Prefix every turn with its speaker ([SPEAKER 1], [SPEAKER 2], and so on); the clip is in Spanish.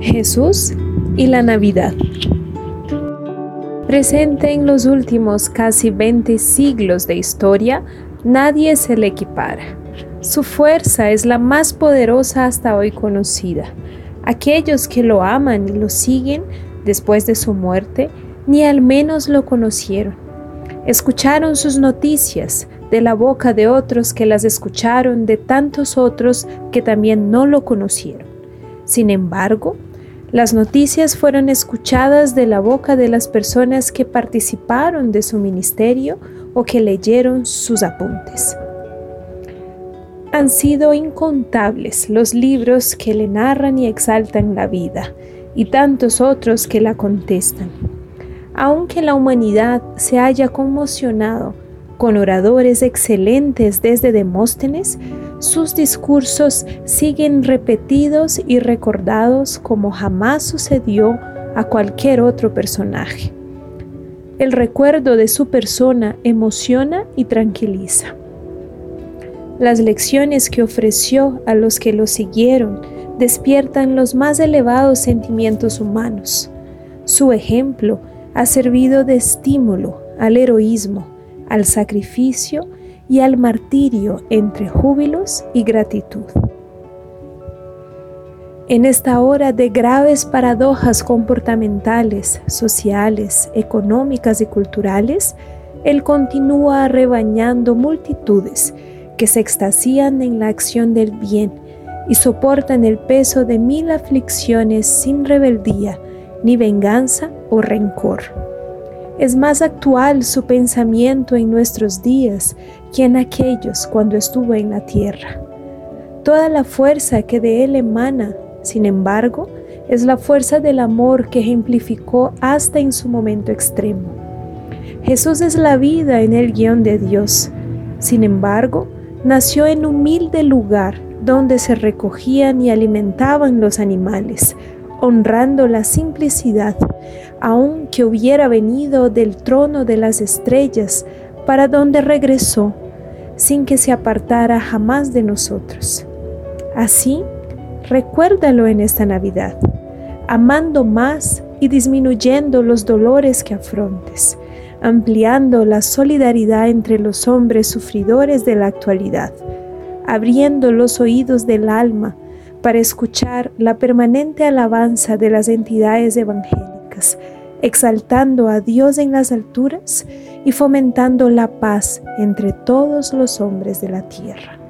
[SPEAKER 1] Jesús y la Navidad. Presente en los últimos casi 20 siglos de historia, nadie se le equipara. Su fuerza es la más poderosa hasta hoy conocida. Aquellos que lo aman y lo siguen después de su muerte, ni al menos lo conocieron. Escucharon sus noticias de la boca de otros que las escucharon de tantos otros que también no lo conocieron. Sin embargo, las noticias fueron escuchadas de la boca de las personas que participaron de su ministerio o que leyeron sus apuntes. Han sido incontables los libros que le narran y exaltan la vida, y tantos otros que la contestan. Aunque la humanidad se haya conmocionado con oradores excelentes desde Demóstenes, sus discursos siguen repetidos y recordados como jamás sucedió a cualquier otro personaje. El recuerdo de su persona emociona y tranquiliza. Las lecciones que ofreció a los que lo siguieron despiertan los más elevados sentimientos humanos. Su ejemplo ha servido de estímulo al heroísmo, al sacrificio y al martirio entre júbilos y gratitud. En esta hora de graves paradojas comportamentales, sociales, económicas y culturales, Él continúa rebañando multitudes que se extasían en la acción del bien y soportan el peso de mil aflicciones sin rebeldía, ni venganza o rencor. Es más actual su pensamiento en nuestros días que en aquellos cuando estuvo en la tierra. Toda la fuerza que de él emana, sin embargo, es la fuerza del amor que ejemplificó hasta en su momento extremo. Jesús es la vida en el guion de Dios. Sin embargo, nació en humilde lugar donde se recogían y alimentaban los animales, honrando la simplicidad, aunque hubiera venido del trono de las estrellas, para donde regresó, sin que se apartara jamás de nosotros. Así, recuérdalo en esta Navidad, amando más y disminuyendo los dolores que afrontes, ampliando la solidaridad entre los hombres sufridores de la actualidad, abriendo los oídos del alma para escuchar la permanente alabanza de las entidades evangélicas, exaltando a Dios en las alturas y fomentando la paz entre todos los hombres de la tierra.